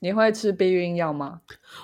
你会吃避孕药吗？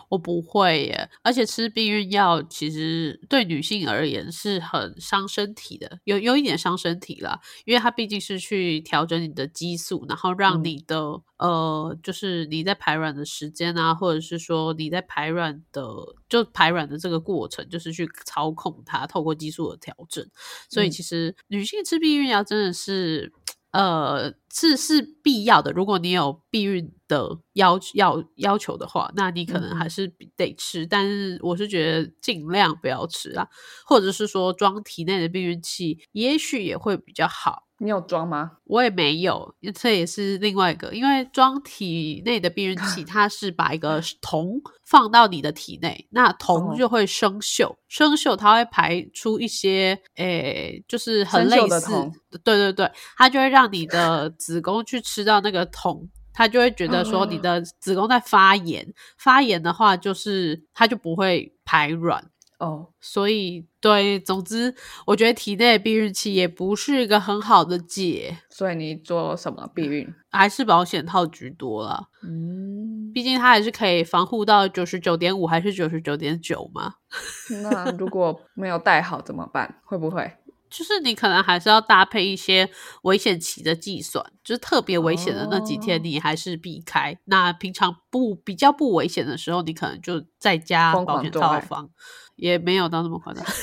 我不会耶，而且吃避孕药其实对女性而言是很伤身体的，有有一点伤身体啦，因为它毕竟是去调整你的激素，然后让嗯你的、呃，就是你在排卵的时间啊，或者是说你在排卵的就排卵的这个过程，就是去操控它，透过激素的调整。所以嗯其实女性吃避孕药真的是。呃，是是必要的。如果你有避孕的要要要求的话，那你可能嗯还是得吃。但是我是觉得尽量不要吃啊，或者是说装体内的避孕器，也许也会比较好。你有装吗？我也没有，这也是另外一个，因为装体内的避孕器，它是把一个铜放到你的体内，那铜哦就会生锈，生锈它会排出一些，诶，就是很类似的，对对对，它就会让你的子宫去吃到那个铜。它就会觉得说你的子宫在发炎，发炎的话就是它就不会排卵，哦，所以对，总之我觉得体内的避孕器也不是一个很好的解。所以你做什么避孕？还是保险套居多了，嗯，毕竟它还是可以防护到九十九点五还是九十九点九嘛。那如果没有戴好怎么办？会不会？就是你可能还是要搭配一些危险期的计算，就是特别危险的那几天哦你还是避开。那平常不比较不危险的时候，你可能就在家保险套房，也没有到那么夸张。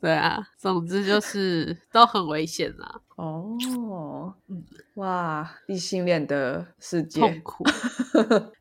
对啊，总之就是都很危险啦，哦，嗯，哇，异性恋的世界痛界，苦。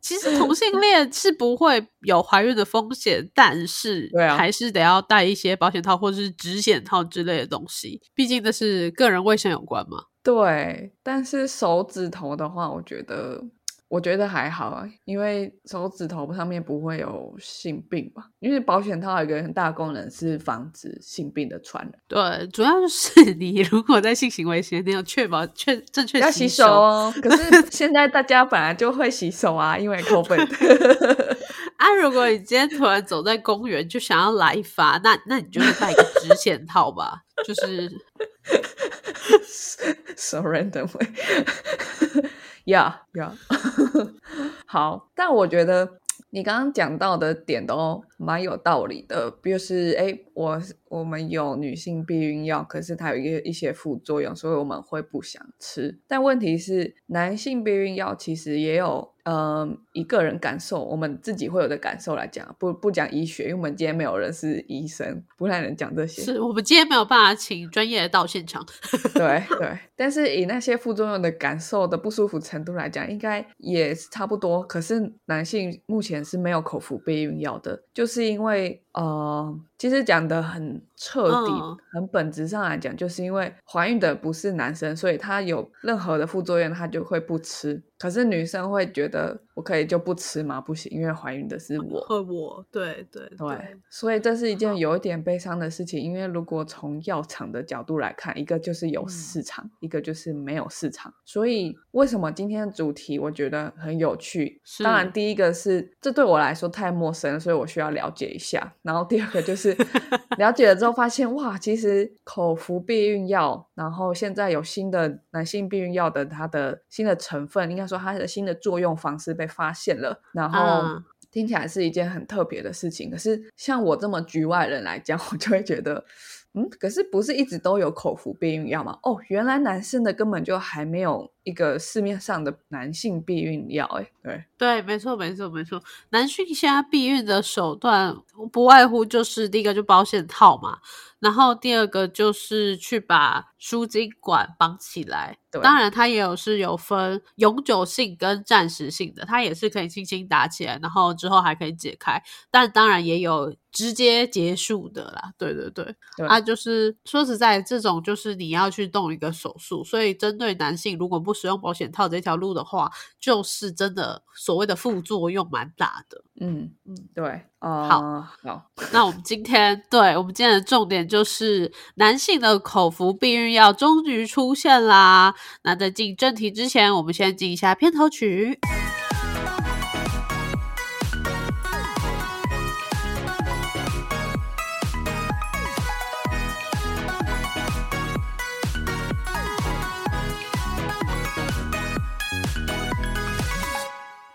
其实同性恋是不会有怀孕的风险，但是还是得要带一些保险套或者是指险套之类的东西，毕竟这是个人卫生有关嘛。对，但是手指头的话，我觉得。我觉得还好啊，因为手指头上面不会有性病吧？因为保险套有一个很大的功能是防止性病的传染。对，主要就是 你如果在性行为前，你要确保确正确要洗手哦。可是 现在大家本来就会洗手啊，因为 COVID。啊，如果你今天突然走在公园就想要来一发，那那你就是带一个指险套吧，就是 so randomly。呀呀，好，但我觉得你刚刚讲到的点都蛮有道理的，就是哎，我我们有女性避孕药，可是它有一个一些副作用，所以我们会不想吃。但问题是，男性避孕药其实也有。嗯，一个人感受，我们自己会有的感受来讲，不不讲医学，因为我们今天没有人是医生，不太能讲这些。是我们今天没有办法请专业的到现场。对对，但是以那些副作用的感受的不舒服程度来讲，应该也是差不多。可是男性目前是没有口服避孕药的，就是是因为呃，其实讲的很彻底、嗯很本质上来讲，就是因为怀孕的不是男生，所以他有任何的副作用，他就会不吃。可是女生会觉得，我可以就不吃吗？不行，因为怀孕的是我。会我对对对，所以这是一件有一点悲伤的事情，因为如果从药厂的角度来看，一个就是有嗯市场，一个就是没有市场。所以为什么今天的主题我觉得很有趣？是当然，第一个是这对我来说太陌生，所以我需要了解一下。然后第二个就是 了解了之后发现，哇，其实口服避孕药，然后现在有新的男性避孕药的它的新的成分，应该说它的新的作用方式被发现了，然后。嗯听起来是一件很特别的事情，可是像我这么局外人来讲，我就会觉得，嗯，可是不是一直都有口服避孕药吗？哦，原来男生的根本就还没有一个市面上的男性避孕药，哎，对，对，没错，没错，没错。男性现在避孕的手段不外乎就是第一个就保险套嘛，然后第二个就是去把输精管绑起来。对当然它也有是有分永久性跟暂时性的，它也是可以轻轻打起来，然后之后还可以解开。但当然也有直接结束的啦。对对对，对啊，就是说实在，这种就是你要去动一个手术，所以针对男性如果不使用保险套这条路的话，就是真的所谓的副作用蛮大的。嗯嗯，对，呃，好好，那我们今天对我们今天的重点就是男性的口服避孕要终于出现啦。那在进正题之前，我们先进一下片头曲。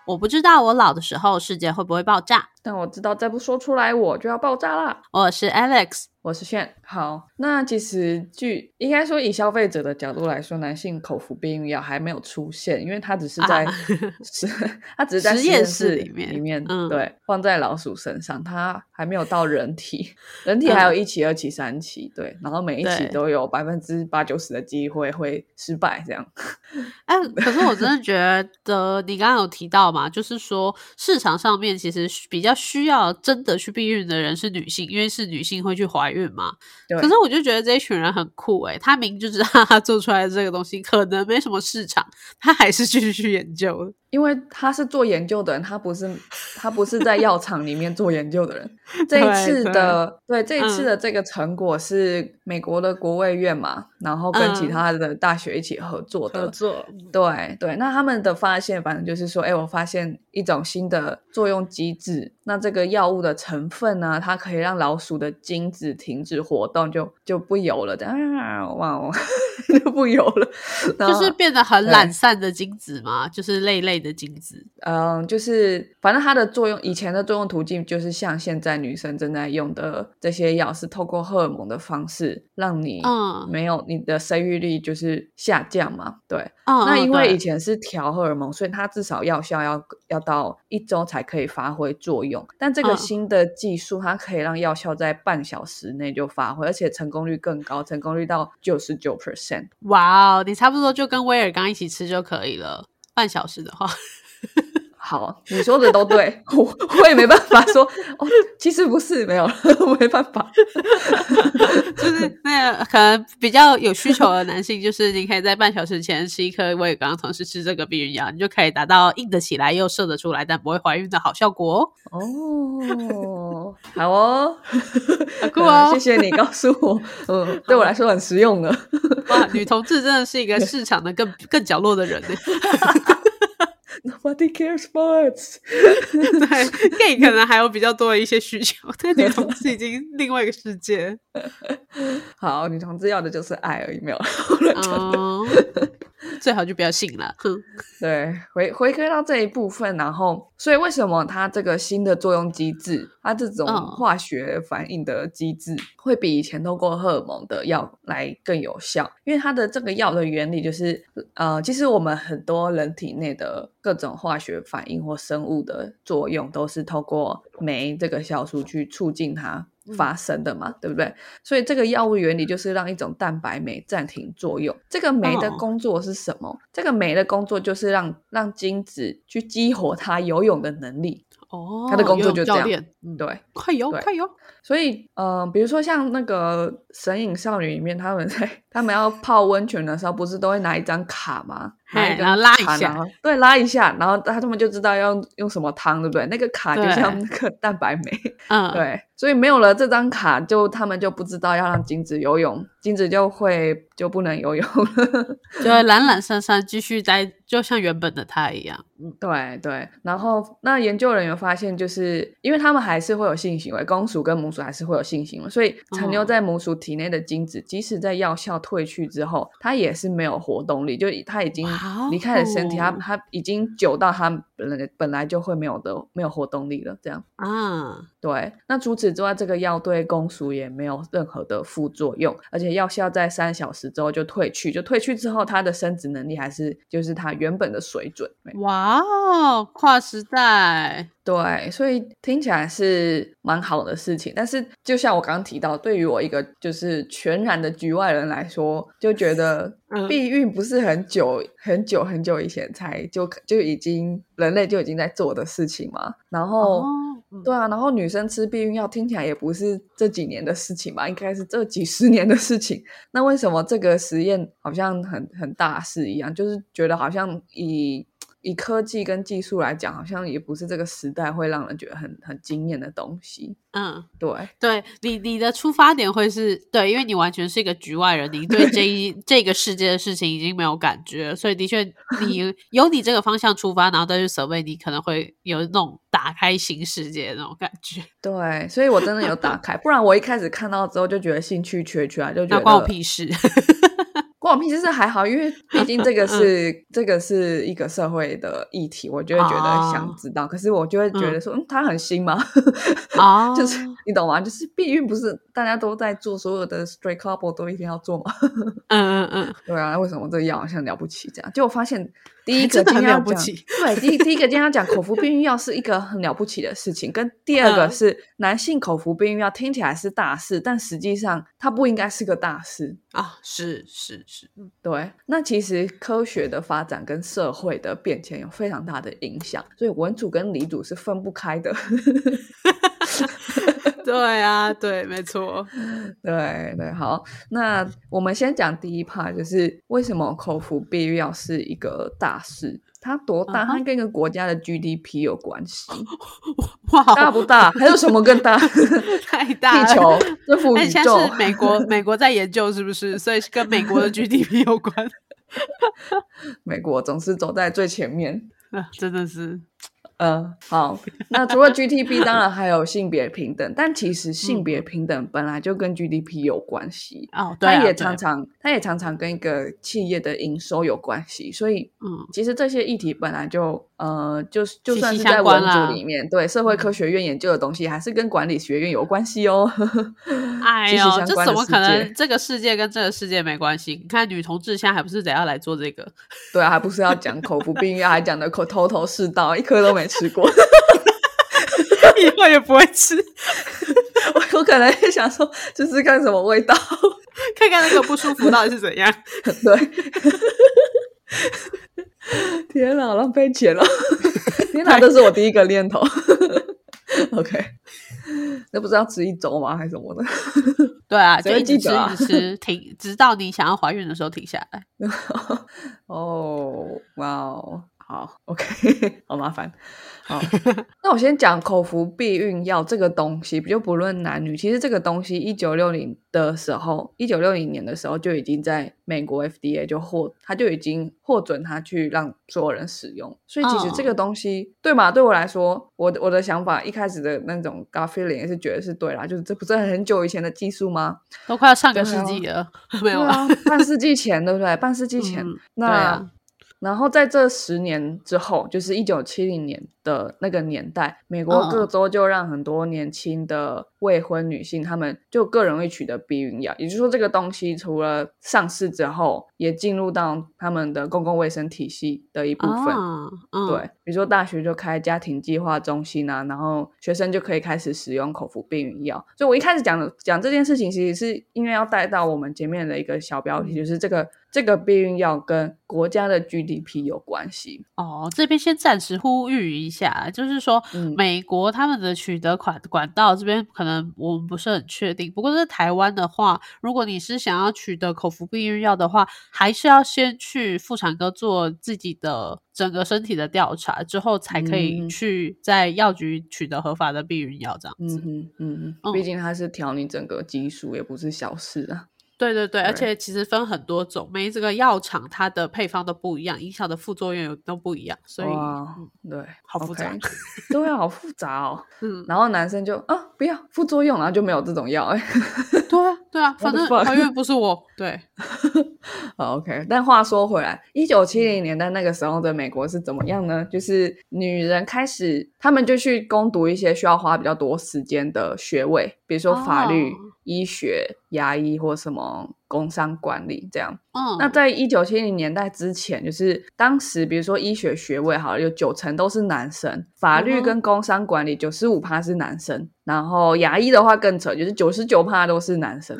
我不知道我老的时候世界会不会爆炸。但我知道再不说出来我就要爆炸啦。我是 Alex，我是炫。好，那其实据应该说以消费者的角度来说，男性口服避孕药还没有出现，因为它只是在 实，它只是在实验室室里面里面嗯对放在老鼠身上，它还没有到人体，人体还有一期、二期、三期，对，然后每一期都有百分之八九十的机会会失败，这样。哎，可是我真的觉得你刚刚有提到嘛，就是说市场上面其实比较需要真的去避孕的人是女性，因为是女性会去怀孕嘛。可是我就觉得这一群人很酷诶、他明就知道他做出来的这个东西可能没什么市场，他还是继续去研究。因为他是做研究的人，他不是他不是在药厂里面做研究的人。这一对次对的对这一次嗯的这个成果是美国的国卫院嘛，然后跟其嗯他的大学一起合作的。合作，对对，那他们的发现，反正就是说，哎，我发现一种新的作用机制，那这个药物的成分呢，它可以让老鼠的精子停止活动，就就不游了，这样啊，哇，哦 就不游了，就是变得很懒散的精子嘛，就是累累的精子。嗯，就是反正它的作用，以前的作用途径就是像现在女生正在用的这些药，是透过荷尔蒙的方式让你嗯没有你的生育力就是下降嘛。对，那因为以前是调荷尔蒙，所以它至少药效要要到一周才可以发挥作用。但这个嗯新的技术，它可以让药效在半小时内就发挥，而且成功率更高，成功率到九十九 percent。哇哦，你差不多就跟威尔刚一起吃就可以了。半小时的话，好，你说的都对，我我也没办法说哦，其实不是没有，没办法。就是那个可能比较有需求的男性，就是你可以在半小时前吃一颗我也刚刚同事吃这个避孕药，你就可以达到硬得起来又射得出来，但不会怀孕的好效果哦。哦，好哦，好酷哦呃谢谢你告诉我，嗯，对我来说很实用的。哇，女同志真的是一个市场的更更角落的人呢。Nobody cares sports。对，gay 可能还有比较多的一些需求，但女同志已经另外一个世界。好，女同志要的就是爱而已，没有。嗯，最好就不要信了。哼，对，回回归到这一部分，然后，所以为什么它这个新的作用机制，它这种嗯化学反应的机制，会比以前通过荷尔蒙的药来更有效？因为它的这个药的原理就是，呃，其实我们很多人体内的各种化学反应或生物的作用，都是透过酶这个酵素去促进它发生的嘛，对不对？所以这个药物原理就是让一种蛋白酶暂停作用。这个酶的哦工作是什么？这个酶的工作就是让让精子去激活它游泳的能力。哦，他的工作就这样，嗯，对，快游，快游。所以，呃，比如说像那个《神隐少女》里面，他们在他们要泡温泉的时候，不是都会拿一张卡吗？拿一张嘿然后拉一下对，拉一下，然后他他们就知道要用用什么汤，对不对？那个卡就像那个蛋白酶，嗯，对，所以没有了这张卡，就他们就不知道要让金子游泳，金子就会就不能游泳了。就会懒懒散散继续在，就像原本的他一样。对对，然后那研究人员发现，就是因为他们还是会有性行为，公鼠跟母鼠还是会有性行为，所以残留哦。在母鼠体内的精子，即使在药效退去之后，它也是没有活动力，就它已经离开了身体，它哦。它已经久到它本来本来就会没有的没有活动力了，这样。啊，对，那除此之外，这个药对公鼠也没有任何的副作用，而且药效在三小时之后就退去，就退去之后，它的生殖能力还是就是它原本的水准。哇哦，跨时代，对，所以听起来是蛮好的事情，但是就像我刚刚提到，对于我一个就是全然的局外人来说，就觉得 嗯避孕不是很久很久很久以前才就就已经人类就已经在做的事情嘛，然后。哦，嗯对啊，然后女生吃避孕药听起来也不是这几年的事情吧，应该是这几十年的事情。那为什么这个实验好像很很大事一样？就是觉得好像以以科技跟技术来讲，好像也不是这个时代会让人觉得很很惊艳的东西。嗯，对，对你你的出发点会是对，因为你完全是一个局外人，你对这一这个世界的事情已经没有感觉了，所以的确你由你这个方向出发，然后再去 survey，你可能会有那种打开新世界的那种感觉。对，所以我真的有打开，不然我一开始看到之后就觉得兴趣缺缺啊，就觉得那关我屁事。关我屁事还好，因为毕竟这个是这个是一个社会的议题，我就会觉得想知道。可是我就会觉得说，嗯，它很新吗？哦，就是你懂吗？就是避孕不是大家都在做，所有的 straight couple 都一定要做吗？嗯嗯嗯，对啊，为什么这个药好像了不起这样？就我发现第一个今天要讲，对，第一第一个今天要讲口服避孕药是一个很了不起的事情，跟第二个嗯是男性口服避孕药听起来是大事，但实际上它不应该是个大事。啊，是是是，嗯对，那其实科学的发展跟社会的变迁有非常大的影响，所以文组跟理组是分不开的。对啊，对，没错。对对，好，那我们先讲第一 part，就是为什么口服避孕药是一个大事？它多大？它跟一个国家的 GDP 有关系，哇，大不大？还有什么更大？太大了地球、这副宇而且现宙在是美国，美国在研究是不是？所以是跟美国的 GDP 有关。美国总是走在最前面。啊，真的是，嗯，好，那除了 GDP，当然还有性别平等，但其实性嗯别平等本来就跟 GDP 有关系。哦，对啊，它也常常，它也常常跟一个企业的营收有关系，所以嗯，其实这些议题本来就呃，就是就算是在文组里面，对社会科学院研究的东西，还是跟管理学院有关系哦。哎呦，这怎么可能？这个世界跟这个世界没关系？你看女同志现在还不是得要来做这个？对啊，还不是要讲口服避孕药，还讲的口头头是道，一颗都没吃过。以后也不会吃，我 我可能也想说，就是看什么味道。看看那个不舒服到底是怎样。对，天哪，浪费钱了！天哪，这是我第一个念头。OK，那不是要吃一周吗？还是什么的？对啊，就一直吃，吃，停，直到你想要怀孕的时候停下来。哦，哇哦，好，OK，好麻烦。好，那我先讲口服避孕药这个东西，就不论男女，其实这个东西一九六零的时候，一九六零年的时候就已经在美国 FDA 就获，他就已经获准他去让所有人使用。所以其实这个东西，对嘛？对我来说，我的我的想法一开始的那种 gut feeling 也是觉得是对啦，就是这不是很久以前的技术吗？都快要上个世纪了，没有啊？啊，半世纪前，对不对？半世纪前，嗯那、然后在这十年之后，就是一九七零年的那个年代，美国嗯。各州就让很多年轻的未婚女性，她们就更容易取得避孕药。也就是说，这个东西除了上市之后，也进入到他们的公共卫生体系的一部分。啊嗯，对，比如说大学就开家庭计划中心啊，然后学生就可以开始使用口服避孕药。所以我一开始讲的讲这件事情，其实是因为要带到我们前面的一个小标题，就是这个这个避孕药跟国家的 GDP 有关系。哦，这边先暂时呼吁一下，就是说，嗯美国他们的取得管管道这边可能我们不是很确定。不过在台湾的话，如果你是想要取得口服避孕药的话，还是要先去妇产科做自己的整个身体的调查，之后才可以嗯去在药局取得合法的避孕药，这样子。嗯哼，嗯嗯，毕竟它是调你整个激素，也不是小事啊。对对对，而且其实分很多种，每这个药厂它的配方都不一样，影响的副作用有都不一样，所以对，好复杂对啊，好复杂哦。嗯，然后男生就啊，不要副作用，然后就没有这种药，哎。对啊对啊，反正？怀孕不是我，对，好 OK，但话说回来，一九七零年代那个时候的美国是怎么样呢？就是女人开始，他们就去攻读一些需要花比较多时间的学位，比如说法律、哦医学、牙医或什么工商管理这样。嗯，那在一九七零年代之前，就是当时比如说医学学位好了，有九成都是男生，法律跟工商管理九十五趴是男生，然后牙医的话更扯，就是九十九趴都是男生。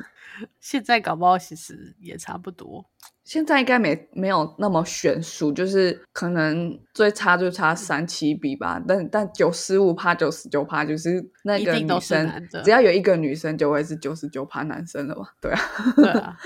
现在搞不好其实也差不多，现在应该没没有那么悬殊，就是可能最差就差三七比吧，但但九十五趴、九十九趴，就是那个女生，只要有一个女生就会是九十九趴男生了嘛？对啊，对啊，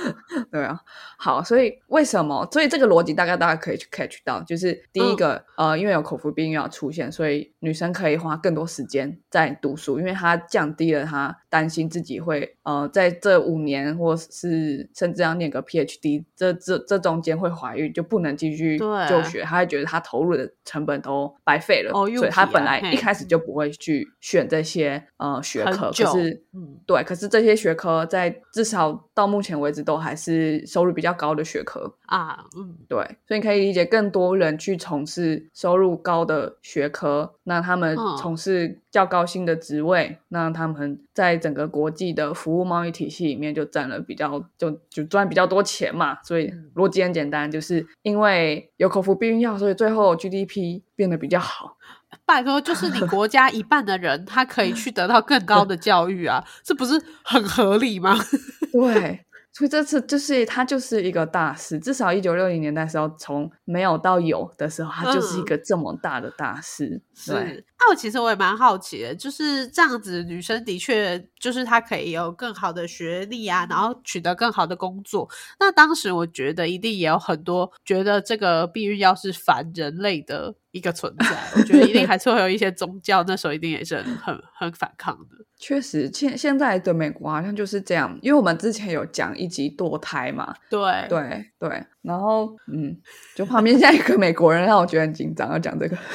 对啊。好，所以为什么？所以这个逻辑大概大家可以去 catch 到，就是第一个，呃，因为有口服避孕药出现，所以女生可以花更多时间在读书，因为她降低了她担心自己会呃在这五年或是甚至要念个 PhD 这这这中间会怀孕，就不能继续就学，她会觉得她投入的成本都白费了，所以他皮啊本来一开始就不会去选这些呃学科，可是。嗯，对，可是这些学科在至少到目前为止都还是收入比较高的学科，啊，嗯，对，所以你可以理解更多人去从事收入高的学科，那他们嗯从事较高薪的职位，那他们在整个国际的服务贸易体系里面就占了比较就就赚比较多钱嘛。所以嗯逻辑很简单，就是因为有口服避孕药，所以最后 GDP 变得比较好。拜托，就是你国家一半的人，他可以去得到更高的教育啊，这不是很合理吗？对，所以这次就是它就是一个大事，至少一九六零年代时候，从没有到有的时候，它就是一嗯个这么大的大事。是，对，那我其实我也蛮好奇的，就是这样子，女生的确就是她可以有更好的学历啊，然后取得更好的工作。那当时我觉得一定也有很多觉得这个避孕药是反人类的一个存在，我觉得一定还是会有一些宗教，那时候一定也是很很很反抗的。确实，现现在的美国好像就是这样，因为我们之前有讲一集堕胎嘛，对对对，然后嗯，就旁边现在一个美国人让我觉得很紧张，要讲这个。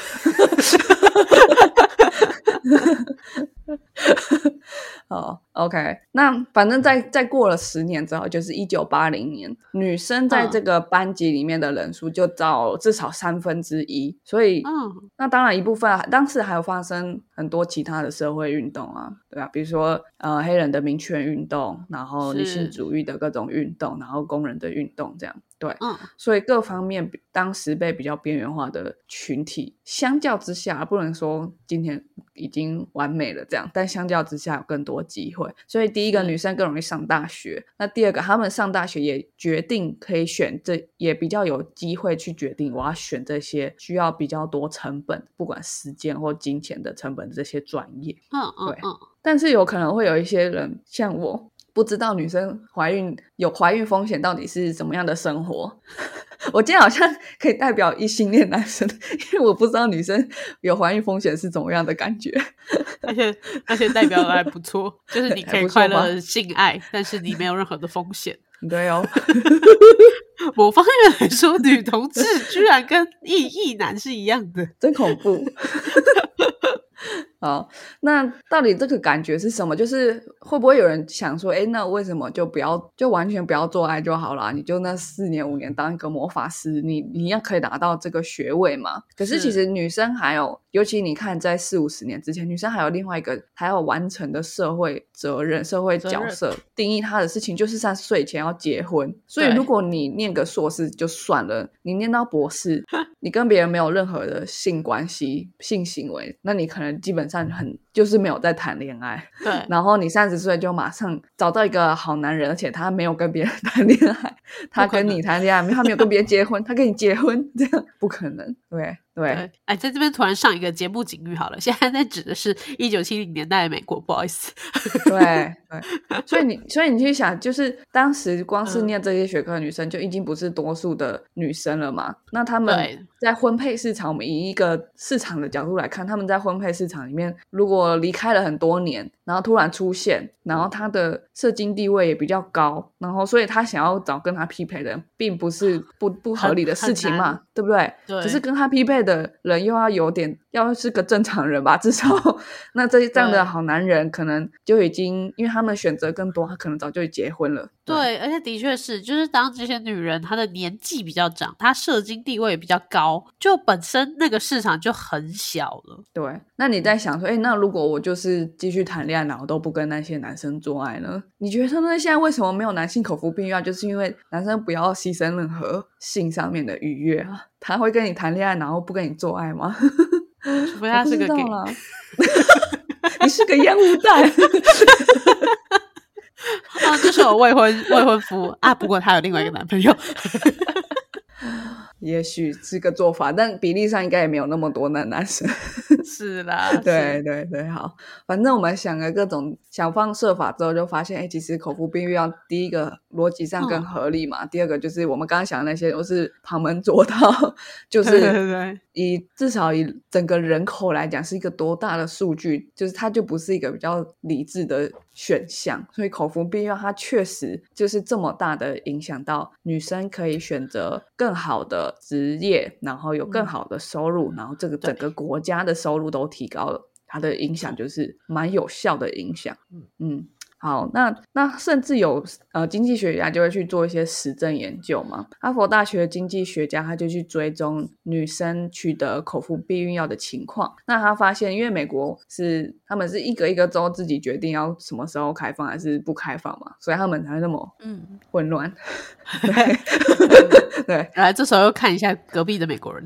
哦，OK，那反正在在过了十年之后，就是一九八零年，女生在嗯。这个班级里面的人数就到至少三分之一，所以嗯，那当然一部分啊当时还有发生很多其他的社会运动啊，对啊，比如说呃黑人的民权运动，然后女性主义的各种运动，然后工人的运动这样，对，嗯，所以各方面比当时被比较边缘化的群体，相较之下不能说今天已经完美了这样，但相较之下有更多机会。所以第一个女生更容易上大学，那第二个她们上大学也决定可以选这，也比较有机会去决定我要选这些需要比较多成本，不管时间或金钱的成本的这些专业。嗯嗯嗯，但是有可能会有一些人像我，不知道女生怀孕有怀孕风险到底是怎么样的生活。我今天好像 可以代表异性恋男生，因为我不知道女生有怀孕风险是怎么样的感觉。而且而且代表的还不错，就是你可以快乐性爱，但是你没有任何的风险。对哦，某方面来说，女同志居然跟异异男是一样的。真恐怖。好，那到底这个感觉是什么？就是会不会有人想说，哎，那为什么就不要就完全不要做爱就好啦？你就那四年五年当一个魔法师，你你一样可以拿到这个学位嘛？可是其实女生还有，尤其你看在四五十年之前，女生还有另外一个还要完成的社会责任、社会角色，定义她的事情就是三十岁以前要结婚。所以如果你念个硕士就算了，你念到博士，你跟别人没有任何的性关系、性行为，那你可能基本上很就是没有在谈恋爱。对，然后你三十岁就马上找到一个好男人，而且他没有跟别人 谈恋爱，他跟你谈恋爱，他没有跟别人结婚，他跟你结婚，这样不可能。对对对，哎，在这边突然上一个节目警语好了，现在在指的是一九七零年代的美国，不好意思。对 对，所以你所以你去想，就是当时光是嗯念这些学科的女生就已经不是多数的女生了嘛？那她们在婚配市场，我们以一个市场的角度来看，她们在婚配市场里面，如果离开了很多年，然后突然出现，然后她的社经地位也比较高，然后所以她想要找跟她匹配的人，并不是不不合理的事情嘛，对不对？对只是跟她匹配的人又要有点，要是个正常人吧，至少 那这这样的好男人可能就已经，因为他们选择更多，他可能早就结婚了。对，而且的确是，就是当这些女人她的年纪比较长，她社经地位也比较高，就本身那个市场就很小了。对，那你在想说，哎，那如果我就是继续谈恋爱，然后都不跟那些男生做爱呢？你觉得那现在为什么没有男性口服避孕药？就是因为男生不要牺牲任何性上面的愉悦啊？他会跟你谈恋爱，然后不跟你做爱吗？除非他是个 gay 你是个烟雾弹。啊，这是我未婚未婚夫啊，不过他有另外一个男朋友。也许是个做法，但比例上应该也没有那么多的男生。是啦，对是对对，好，反正我们想了各种想方设法之后，就发现，哎，其实口服避孕药第一个逻辑上更嗯合理嘛。第二个就是我们刚刚讲的那些都是旁门左道，就是，以至少以整个人口来讲是一个多大的数据，就是它就不是一个比较理智的选项。所以口服避孕药它确实就是这么大的影响到女生可以选择更好的职业，然后有更嗯好的收入，然后这个整个国家的收入都提高了。它的影响就是蛮有效的影响。嗯嗯，好，那那甚至有呃经济学家就会去做一些实证研究嘛。哈佛大学的经济学家他就去追踪女生取得口服避孕药的情况。那他发现，因为美国是他们是一个一个州自己决定要什么时候开放还是不开放嘛，所以他们才会那么嗯，混乱。对 对，来这时候又看一下隔壁的美国人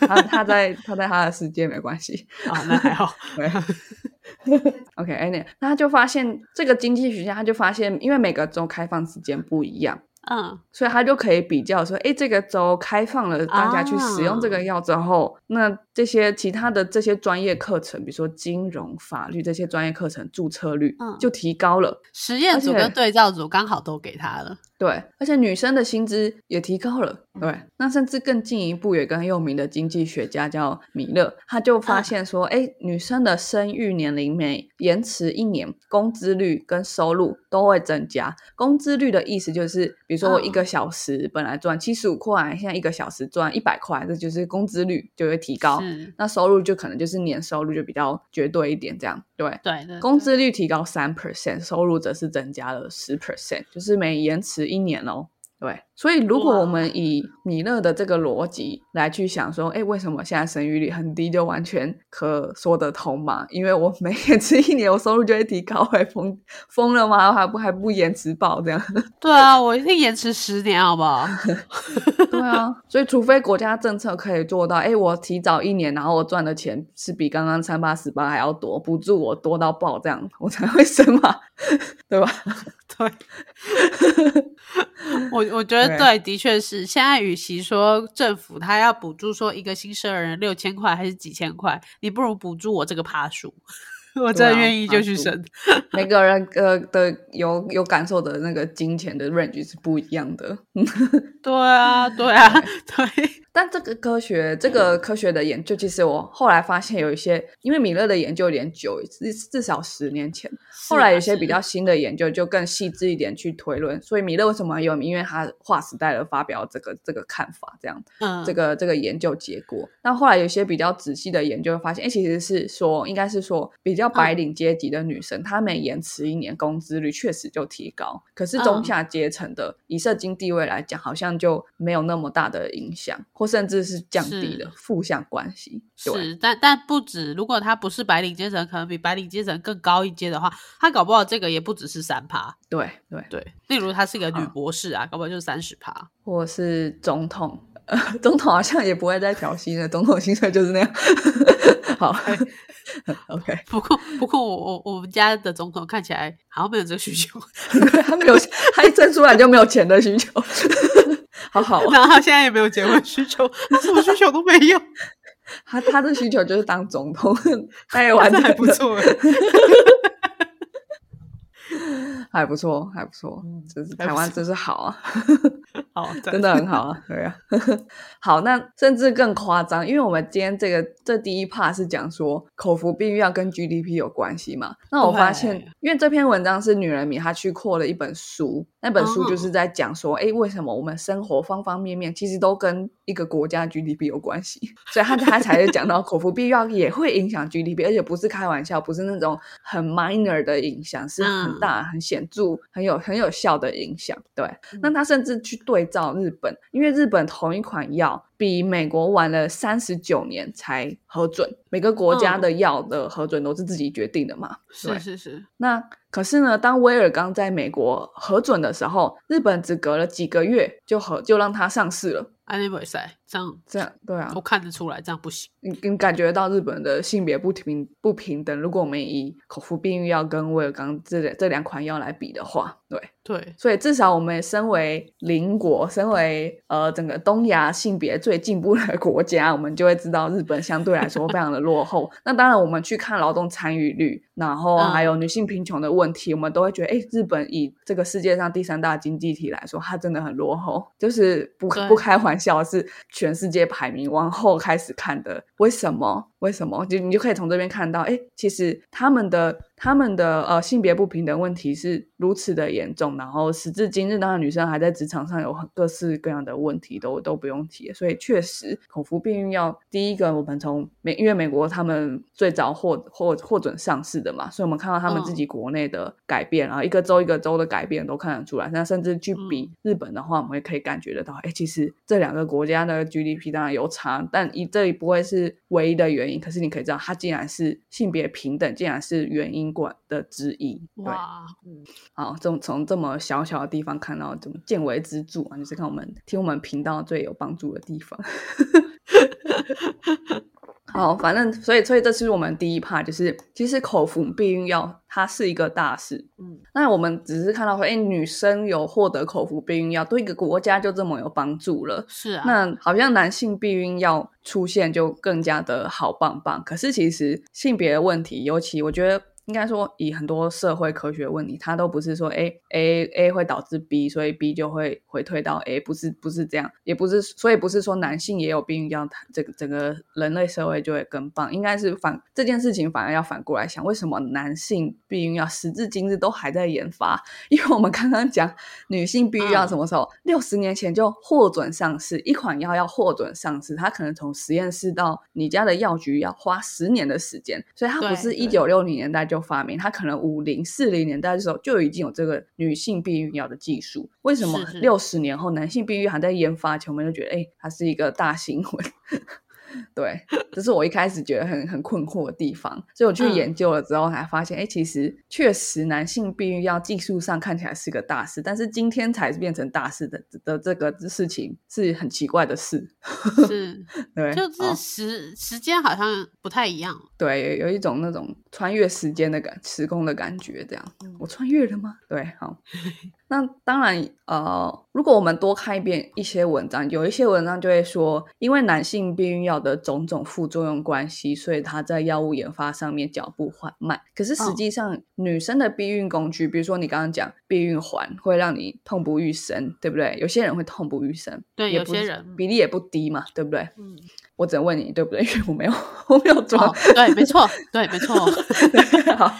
他他在他在他的世界没关系。啊，那还好，对 OK，哎、那那他就发现这个经济学家他就发现，因为每个州开放时间不一样，嗯，所以他就可以比较说，哎，这个州开放了，大家去使用这个药之后，那这些其他的这些专业课程，比如说金融、法律这些专业课程注册率嗯就提高了。实验组跟对照组刚好都给他了，对，而且女生的薪资也提高了。对，那甚至更进一步，有一个很有名的经济学家叫米勒，他就发嗯现说，哎、女生的生育年龄每延迟一年，工资率跟收入都会增加。工资率的意思就是，比如说我一嗯个小时本来赚七十五块，现在一个小时赚一百块，这就是工资率就会提高。是，那收入就可能就是年收入就比较绝对一点，这样对。对对，工资率提高三 percent，收入则是增加了十 percent，就是每延迟一年哦。对，所以如果我们以米勒的这个逻辑来去想说，哎，为什么现在生育率很低，就完全可说得通嘛？因为我每延迟一年，我收入就会提高，还疯疯了吗？还不还不延迟报这样？对啊，我一定延迟十年，好不好？对啊，所以除非国家政策可以做到，哎，我提早一年，然后我赚的钱是比刚刚三八十八还要多，补助我多到爆，这样我才会生嘛，对吧？对，我我觉得对对，的确是。现在与其说政府他要补助说一个新生儿六千块还是几千块，你不如补助我这个爬树，我真的愿意就去生。每个人呃的有有感受的那个金钱的 range 是不一样的。对啊，对啊，对，但这个科学，这个科学的研究，其实我后来发现有一些，因为米勒的研究有点久，至至少十年前，后来有些比较新的研究就更细致一点去推论。所以米勒为什么有名？因为他划时代的发表这个这个看法，这样嗯，这个这个研究结果。那后来有些比较仔细的研究发现，哎，其实是说，应该是说比较白领阶级的女生，她每延迟一年工资率确实就提高，可是中嗯下阶层的以社经地位来讲，好像就没有那么大的影响，或甚至是降低了负向关系。是，但但不止，如果她不是白领阶层，可能比白领阶层更高一阶的话，她搞不好这个也不只是三趴。对对，对，例如她是一个女博士啊，搞不好就是三十趴。或是总统。呃，总统好像也不会再调薪了，总统薪水就是那样。好，OK，不过不过我我我们家的总统看起来好像没有这个需求，他没有，他一生出来就没有钱的需求，好好哦。然后他现在也没有结婚需求，他什么需求都没有，他他的需求就是当总统，他也完这成了，还不错欸。还不错，还不错，就是台湾真是好啊，好，真的。很好啊，对啊。好，那甚至更夸张，因为我们今天这个这第一 part 是讲说口服避孕药跟 GDP 有关系嘛，那我发现，因为这篇文章是女人迷她去扩了一本书，那本书就是在讲说，哎、为什么我们生活方方面面其实都跟一个国家 GDP 有关系，所以他他才讲到口服避孕药也会影响 GDP，而且不是开玩笑，不是那种很 minor 的影响，是很嗯。大、很显著、很有很有效的影响。对，那他甚至去对照日本，因为日本同一款药比美国晚了三十九年才核准，每个国家嗯的药的核准都是自己决定的嘛。对是是是，那可是呢，当威尔刚在美国核准的时候，日本只隔了几个月就核就让它上市了。安利比赛这样这样对啊我，看得出来，这样不行。你你感觉到日本的性别不平不平等。如果我们以口服避孕药跟威尔刚这两这两款药来比的话，对，对，所以至少我们身为邻国，身为呃整个东亚性别最进步的国家，我们就会知道日本相对来说非常的落后。那当然，我们去看劳动参与率，然后还有女性贫穷的问题，我们都会觉得，哎，日本以这个世界上第三大经济体来说，它真的很落后，就是不不开玩笑，是全世界排名往后开始看的。为什么？为什么？就你就可以从这边看到，哎，其实他们的他们的呃性别不平等问题是如此的严重，然后时至今日，当然女生还在职场上有很各式各样的问题，都都不用提。所以确实，口服避孕药第一个，我们从美因为美国他们最早获获获准上市的嘛，所以我们看到他们自己国内的改变，然后一个州一个州的改变都看得出来。那甚至去比日本的话，我们也可以感觉得到，哎，其实这两个国家的 GDP 当然有差，但一这里不会是唯一的原因。可是你可以知道，它竟然是性别平等，竟然是原因管的之一。对，哇，好，从从这么小小的地方看到怎么见微知著啊，就是看我们听我们频道最有帮助的地方。好，反正所以所以这是我们第一 part，就是其实口服避孕药它是一个大事。嗯，那我们只是看到说，哎，女生有获得口服避孕药，对一个国家就这么有帮助了。是啊，那好像男性避孕药出现就更加的好棒棒，可是其实性别的问题，尤其我觉得应该说以很多社会科学问题，它都不是说 A A A 会导致 B，所以 B 就会回退到 A，不是不是这样，也不是所以不是说男性也有避孕药，这个整个人类社会就会更棒，应该是反这件事情反而要反过来想，为什么男性避孕药时至今日都还在研发？因为我们刚刚讲女性避孕药嗯什么时候？六十、年前就获准上市，一款药要获准上市，它可能从实验室到你家的药局要花十年的时间，所以它不是一对九六零年代就发明，它可能五零、四零年代的时候就已经有这个女性避孕药的技术。为什么六十年后男性避孕还在研发前，我们就觉得哎，它是一个大新闻？对，这是我一开始觉得很很困惑的地方，所以我去嗯研究了之后，才发现，哎、其实确实男性避孕药技术上看起来是个大事，但是今天才变成大事的的这个事情是很奇怪的事，是，对，就是好时时间好像不太一样。对，有有一种那种穿越时间的感时空的感觉，这样嗯我穿越了吗？对，好。那当然，呃，如果我们多看一遍一些文章，有一些文章就会说，因为男性避孕药的种种副作用关系，所以它在药物研发上面脚步缓慢。可是实哦际上，女生的避孕工具，比如说你刚刚讲避孕环，会让你痛不欲生，对不对？有些人会痛不欲生，对也有些人比例也不低嘛，对不对？嗯，我只能问你，对不对？因为我没有，我没有装哦，对，没错，对，没错，好，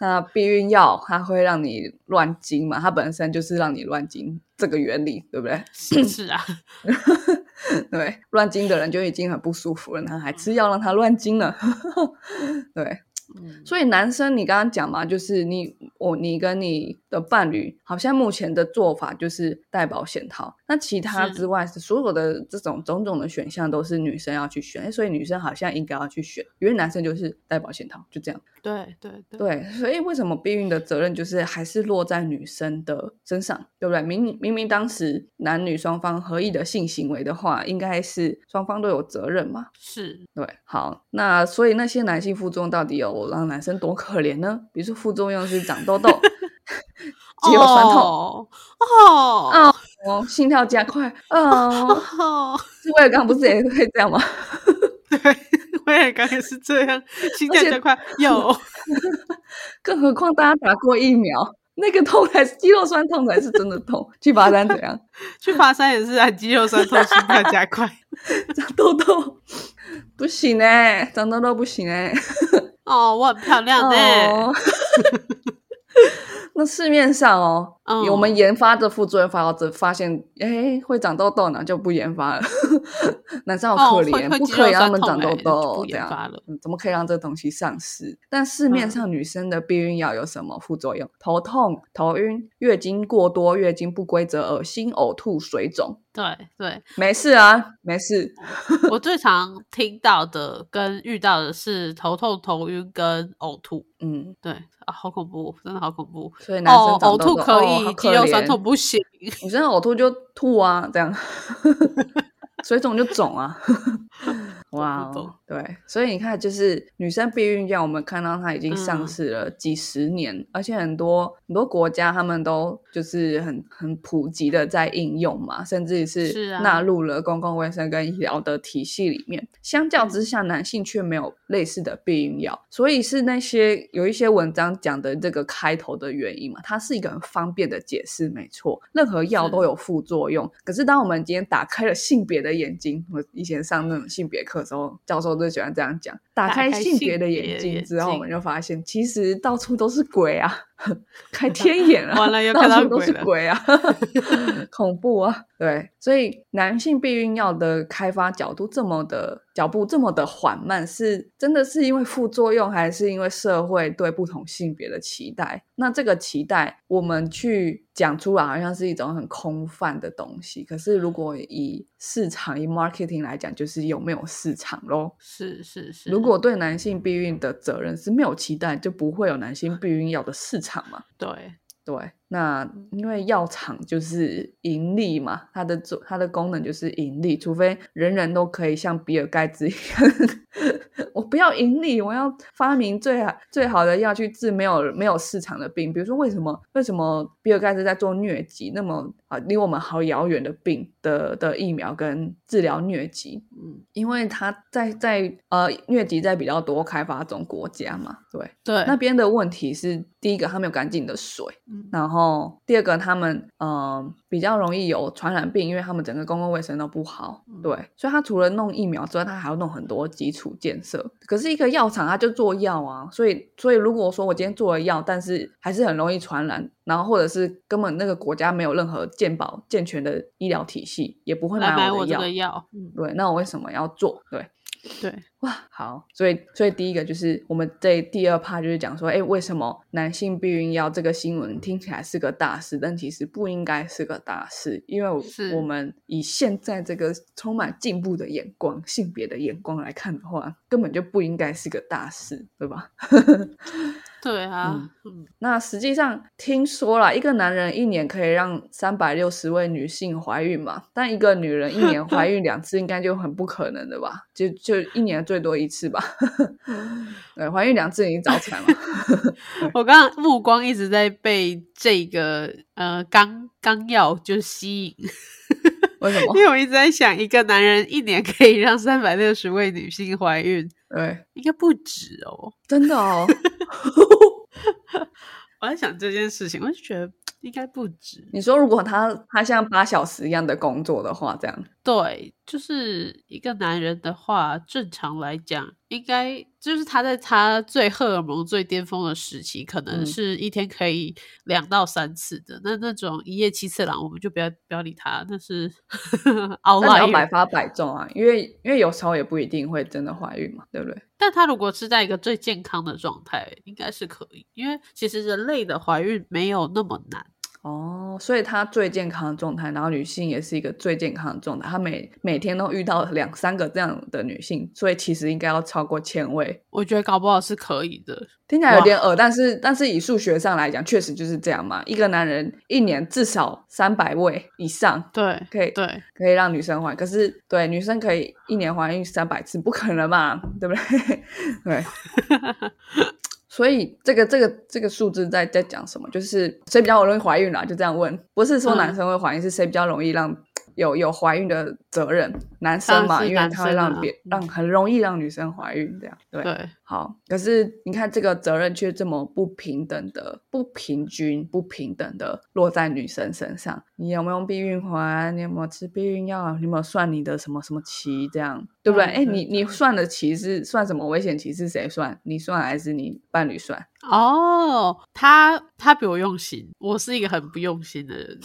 那避孕药它会让你乱经嘛？它本身就是让你乱经这个原理，对不对？是是啊，对，乱经的人就已经很不舒服了，他还吃药让他乱经了。对，嗯，所以男生你刚刚讲嘛，就是你我你跟你的伴侣，好像目前的做法就是戴保险套，那其他之外是所有的这种种种的选项都是女生要去选，所以女生好像应该要去选，因为男生就是戴保险套，就这样。对对对，对，所以为什么避孕的责任就是还是落在女生的身上，对不对？明明明当时男女双方合意的性行为的话，应该是双方都有责任嘛。是，对，好，那所以那些男性副作用到底有让男生多可怜呢？比如说副作用是长痘痘、肌肉酸痛、哦哦心跳加快，哦，哦，是威尔刚不是也会这样吗？对，威尔刚也是这样，心跳加快，有，更何况大家打过疫苗，那个痛才是肌肉酸痛才是真的痛，去爬山怎样？去爬山也是啊肌肉酸痛，心跳加快。长痘痘不行哎、长痘痘不行哎、哦，我很漂亮呢。哦，那市面上哦，嗯我们研发的副作用发到这，发现哎会长痘痘呢，就不研发了。男生好可怜，不可以让他们长痘痘，这样发了嗯怎么可以让这东西上市？但市面嗯上女生的避孕药有什么副作用？头痛、头晕、月经过多、月经不规则、恶心、呕吐、水肿。对对，没事啊，没事。我 最常听到的跟遇到的是头痛、头晕跟呕吐。嗯，对啊，好恐怖，真的好恐怖。所以男生呕吐可以，哦可肌肉酸痛不行。女生呕吐就吐啊，这样。水肿就肿啊。哇哦，对，所以你看，就是女生避孕药，我们看到它已经上嗯。市了几十年，而且很多很多国家他们都就是很很普及的在应用嘛，甚至是纳入了公共卫生跟医疗的体系里面。相较之下，男性却没有类似的避孕药，所以是那些有一些文章讲的这个开头的原因嘛，它是一个很方便的解释，没错，任何药都有副作用。可是当我们今天打开了性别的眼睛，我以前上那种性别课的时候，教授就喜欢这样讲：打打开性别的眼睛之后，我们就发现其实到处都是鬼啊，开天眼啊，完了又看到到处都鬼了是鬼啊，恐怖啊！对，所以男性避孕药的开发角度这么的脚步这么的缓慢，是真的是因为副作用，还是因为社会对不同性别的期待？那这个期待，我们去讲出来，好像是一种很空泛的东西。可是如果以市场、以 marketing 来讲，就是有没有市场咯。是是是，如果对男性避孕的责任是没有期待，就不会有男性避孕药的市场嘛。对对，那因为药厂就是盈利嘛，它的作它的功能就是盈利，除非人人都可以像比尔盖茨一样，我不要盈利，我要发明最好最好的药去治没有没有市场的病。比如说，为什么为什么比尔盖茨在做疟疾那么啊离我们好遥远的病的的疫苗跟治疗疟疾？嗯因为他在在呃疟疾在比较多开发中国家嘛，对，对那边的问题是第一个，他没有干净的水，嗯然后第二个，他们嗯、呃比较容易有传染病，因为他们整个公共卫生都不好，嗯对，所以他除了弄疫苗之外，他还要弄很多基础建设。可是一个药厂，他就做药啊，所以所以如果说我今天做了药，但是还是很容易传染，然后或者是根本那个国家没有任何健保健全的医疗体系，也不会买我的药，对，那我为什么要做？对。对哇，好，所以所以第一个就是我们这第二 part 就是讲说，哎，为什么男性避孕药这个新闻听起来是个大事，但其实不应该是个大事，因为是我们以现在这个充满进步的眼光、性别的眼光来看的话，根本就不应该是个大事，对吧？对啊，嗯那实际上听说了，一个男人一年可以让三百六十位女性怀孕嘛，但一个女人一年怀 孕两次，应该就很不可能的吧？就就一年最多一次吧。对，怀孕两次已经早产了。我刚刚目光一直在被这个呃纲纲要就吸引，为什么因？为我一直在想，一个男人一年可以让三百六十位女性怀孕，对，应该不止哦。真的哦。我在想这件事情，我就觉得应该不止。你说，如果他他像八小时一样的工作的话，这样对，就是一个男人的话，正常来讲，应该就是他在他最荷尔蒙最巅峰的时期，可能嗯是一天可以两到三次的。那那种一夜七次郎，我们就不要不要理他，那是 那你要百发百中啊，因为因为有时候也不一定会真的怀孕嘛，对不对？但他如果是在一个最健康的状态，应该是可以，因为其实人类的怀孕没有那么难。哦，所以她最健康的状态，然后女性也是一个最健康的状态，她每每天都遇到两三个这样的女性，所以其实应该要超过千位。我觉得搞不好是可以的。听起来有点恶，但是但是以数学上来讲，确实就是这样嘛。一个男人一年至少三百位以上对可以对，可以让女生怀，可是对女生可以一年怀孕三百次，不可能嘛，对不对？对。所以这个这个这个数字在在讲什么？就是谁比较容易怀孕啦？就这样问，不是说嗯男生会怀孕，是谁比较容易让有有怀孕的责任？男生嘛，因为他会让别、嗯让很容易让女生怀孕，这样对。对，好，可是你看这个责任却这么不平等的、不平均、不平等的落在女生身上。你有没有避孕环？你有没有吃避孕药？你有没有算你的什么什么期？这样对不对？哎，你你算的期是算什么危险期？是谁算？你算还是你伴侣算？哦，他他比我用心，我是一个很不用心的人，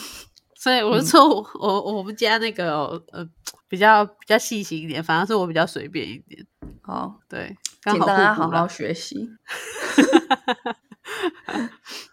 所以我说我、我我们家那个呃比较比较细心一点，反而是我比较随便一点。好，对，刚请大家好好互补啦学习。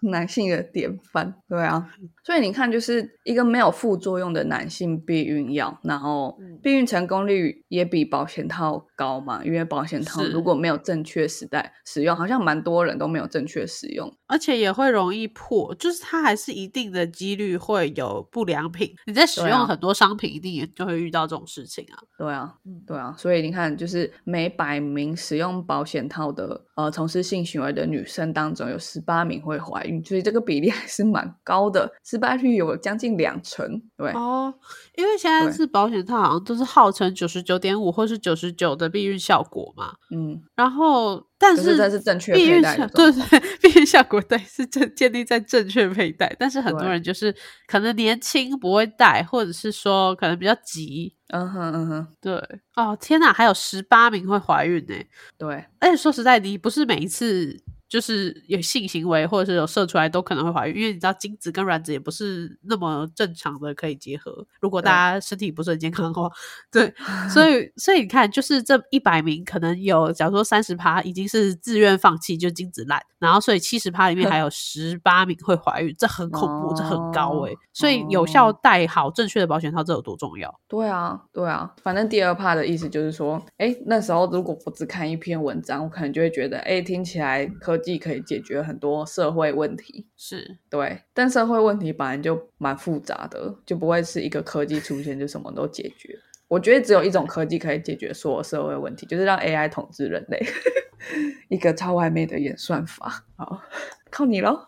男性的典范，对啊，所以你看，就是一个没有副作用的男性避孕药，然后避孕成功率也比保险套高嘛，因为保险套如果没有正确时代使用，好像蛮多人都没有正确使用，而且也会容易破，就是它还是一定的几率会有不良品。你在使用很多商品，一定也就会遇到这种事情啊。对啊，对啊，所以你看，就是每百名使用保险套的呃从事性行为的女生当中，有十八名会怀孕，所以这个比例还是蛮高的，失败率有将近两成。对哦，因为现在是保险套，好像都是号称九十九点五或是九十九的避孕效果嘛。嗯，然后但是这是正确避孕效，对对，避孕效果对是正建立在正确佩戴，但是很多人就是可能年轻不会戴，或者是说可能比较急。嗯哼嗯哼，对哦，天哪，还有十八名会怀孕呢。对，而且说实在你，不是每一次。就是有性行为或者是有射出来都可能会怀孕，因为你知道精子跟卵子也不是那么正常的可以结合。如果大家身体不是很健康的话，对，所以所以你看，就是这一百名可能有，假如说三十趴已经是自愿放弃，就精子烂，然后所以七十趴里面还有十八名会怀孕，这很恐怖，这很高哎。所以有效戴好正确的保险套，这有多重要？对啊，对啊。反正第二趴的意思就是说，哎，那时候如果我只看一篇文章，我可能就会觉得，哎，听起来可。技可以解决很多社会问题，是对，但社会问题本来就蛮复杂的，就不会是一个科技出现就什么都解决。我觉得只有一种科技可以解决所有社会问题，就是让 AI 统治人类，一个超完美的演算法。好，靠你喽！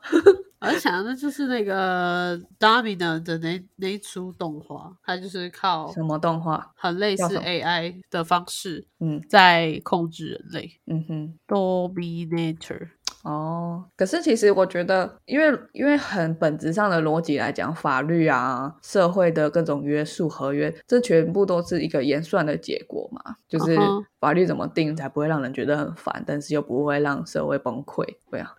我在想的就是那个 Domino 的那那一出动画，它就是靠什么动画？很类似 AI 的方式，嗯，在控制人类。嗯哼，Dominator。哦，可是其实我觉得，因为因为很本质上的逻辑来讲，法律啊、社会的各种约束、合约，这全部都是一个演算的结果嘛。就是法律怎么定才不会让人觉得很烦，但是又不会让社会崩溃，对啊。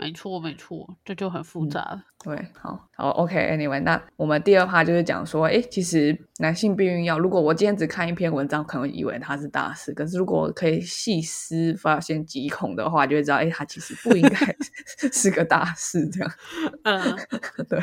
没错，没错，这就很复杂了。对，好，好，OK，Anyway，那我们第二趴就是讲说，哎，其实男性避孕药，如果我今天只看一篇文章，可能以为它是大事，可是如果可以细思发现疾恐的话，就会知道，哎，它其实不应该 是个大事，这样。嗯，对。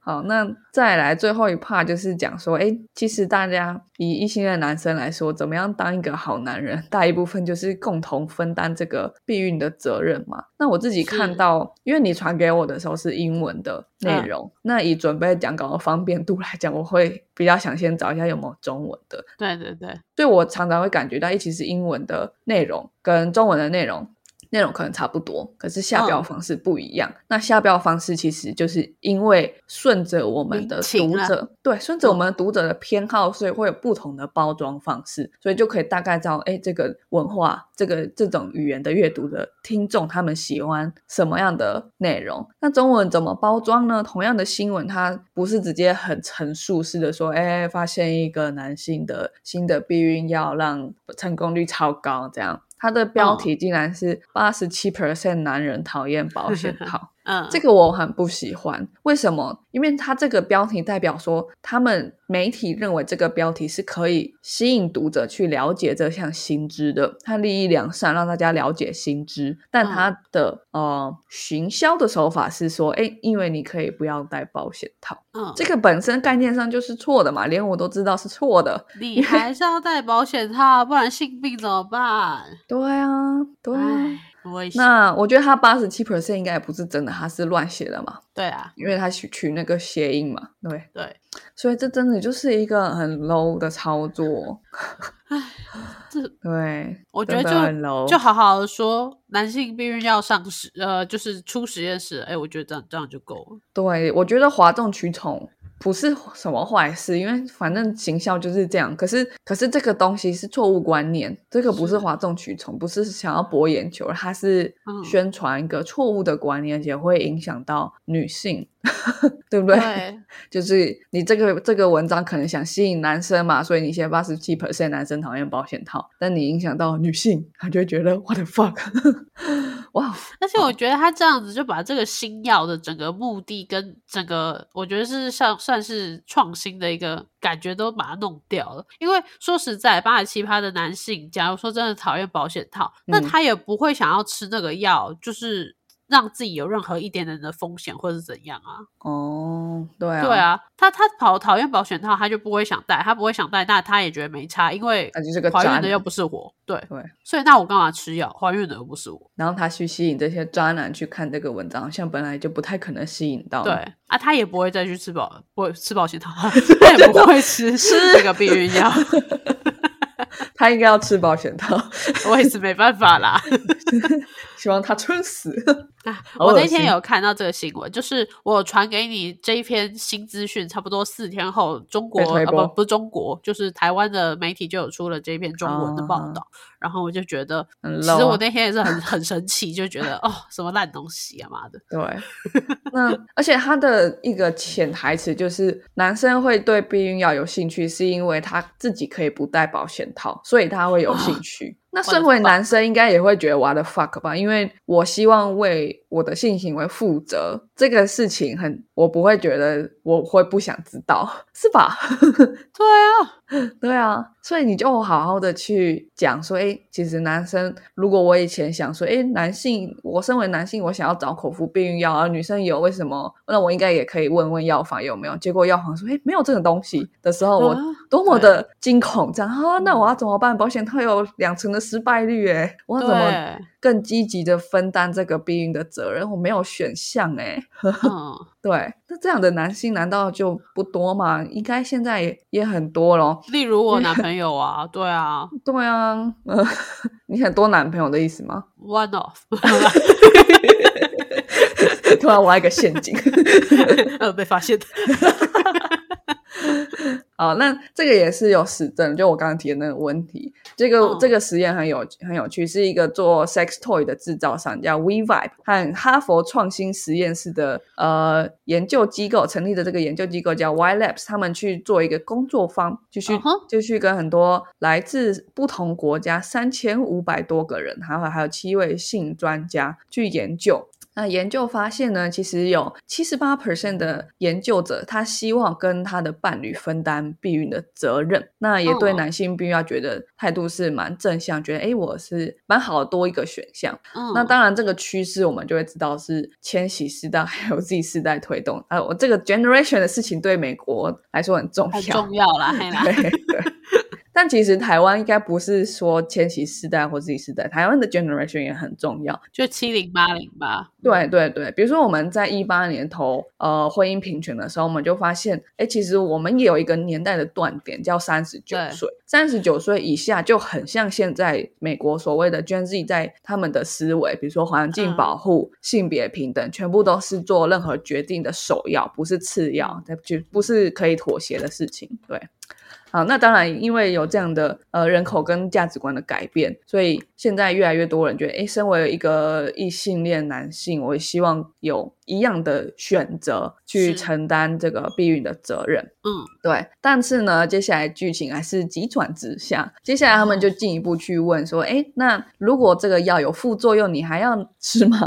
好，那再来最后一趴就是讲说，哎，其实大家以异性的男生来说，怎么样当一个好男人，大一部分就是共同分担这个避孕的责任嘛。那我自己看。到，因为你传给我的时候是英文的内容，那以准备讲稿的方便度来讲，我会比较想先找一下有没有中文的。对对对，所以我常常会感觉到，一其实英文的内容跟中文的内容。内容可能差不多，可是下标方式不一样。那下标方式其实就是因为顺着我们的读者，对，顺着我们读者的偏好，所以会有不同的包装方式，所以就可以大概知道，哎，这个文化，这个这种语言的阅读的听众，他们喜欢什么样的内容。那中文怎么包装呢？同样的新闻，它不是直接很陈述式的说，哎，发现一个男性的新的避孕药让成功率超高，这样。它的标题竟然是八十七 percent 男人讨厌保险套。嗯，这个我很不喜欢。为什么？因为它这个标题代表说，他们媒体认为这个标题是可以吸引读者去了解这项新知的，它利益良善，让大家了解新知。但它的呃行销的手法是说，哎，因为你可以不要戴保险套。嗯，这个本身概念上就是错的嘛，连我都知道是错的。你还是要戴保险套，不然性病怎么办？对啊，对。那我觉得他八十七 percent 应该也不是真的，他是乱写的嘛？对啊，因为他取取那个谐音嘛，对对，所以这真的就是一个很 low 的操作。唉，这 对我觉得就就好好的说，男性避孕药上市，呃，就是出实验室，哎，我觉得这样这样就够了。对，我觉得哗众取宠。不是什么坏事，因为反正行销就是这样。可是，可是这个东西是错误观念，这个不是哗众取宠，不是想要博眼球，它是宣传一个错误的观念，而且会影响到女性。对不对？就是你这个这个文章可能想吸引男生嘛，所以你写八十七 percent 男生讨厌保险套，但你影响到女性，他就会觉得 what the fuck，哇！而且我觉得他这样子就把这个新药的整个目的跟整个，我觉得是像算是创新的一个感觉都把它弄掉了。因为说实在，八十七趴的男性，假如说真的讨厌保险套，那他也不会想要吃那个药，就是。让自己有任何一点点的风险或者是怎样啊。哦，对啊，对，啊，他他跑讨厌保险套，他就不会想戴，他不会想戴，那他也觉得没差，因为怀孕的又不是我，对，对。所以那我干嘛吃药？怀孕的又不是我，然后他去吸引这些渣男去看这个文章，像本来就不太可能吸引到。对，啊，他也不会再去吃保不会吃保险套，他也不会吃那个避孕药，他应该要吃保险套，我也是没办法啦。希望他撑死。啊，我那天有看到这个新闻，就是我传给你这一篇新资讯，差不多四天后，中国啊不不是中国，就是台湾的媒体就有出了这一篇中文的报啊。道，然后我就觉得，很其实我那天也是很很神奇，就觉得哦，什么烂东西啊，妈的！对，那而且他的一个潜台词就是，男生会对避孕药有兴趣，是因为他自己可以不带保险套，所以他会有兴趣。那身为男生，应该也会觉得我的 fuck 吧，因为我希望为我的性行为负责，这个事情很，我不会觉得我会不想知道，是吧？对啊，对啊，所以你就好好的去讲说，哎，其实男生，如果我以前想说，哎，男性，我身为男性，我想要找口服避孕药，而女生有，为什么？那我应该也可以问问药房有没有。结果药房说，哎，没有这种东西的时候，我啊多么的惊恐，这样啊，那我要怎么办？保险套有两成的失败率，哎，我怎么，更积极的分担这个避孕的责任？我没有选项，哎。嗯，对，那这样的男性难道就不多吗？应该现在也也很多咯。例如我 男朋友啊，对啊对啊，呃，你很多男朋友的意思吗？，one off，突然挖一个陷阱。呃，被发现，好，那这个也是有实证，就我刚刚提的那个问题。这个、嗯这个实验很有很有趣，是一个做 sex toy 的制造商叫 WeVibe 和哈佛创新实验室的呃研究机构成立的这个研究机构叫 Y Labs，他们去做一个工作坊，就去、就去跟很多来自不同国家三千五百多个人，还有还有七位性专家去研究。那研究发现呢，其实有七十八 percent 的研究者，他希望跟他的伴侣分担避孕的责任。那也对哦男性避孕药觉得态度是蛮正向，觉得诶我是蛮好的多一个选项。嗯，那当然，这个趋势我们就会知道是千禧世代还有 Z 世代推动。啊，我这个 generation 的事情对美国来说很重要很要。重要啦，对。但其实台湾应该不是说千禧世代或 Z 世代，台湾的 generation 也很重要。就七零八零吧，对对对，比如说我们在一八年投呃婚姻平权的时候，我们就发现，哎，其实我们也有一个年代的断点，叫三十九对岁。三十九岁以下就很像现在美国所谓的 Gen Z 在他们的思维，比如说环境嗯保护、性别平等，全部都是做任何决定的首要，不是次要，就不是可以妥协的事情。对。啊，那当然，因为有这样的呃人口跟价值观的改变，所以现在越来越多人觉得，诶，身为一个异性恋男性，我希望有一样的选择去承担这个避孕的责任。嗯，对，但是呢，接下来剧情还是急转直下。接下来他们就进一步去问说，诶，那如果这个药有副作用，你还要吃吗？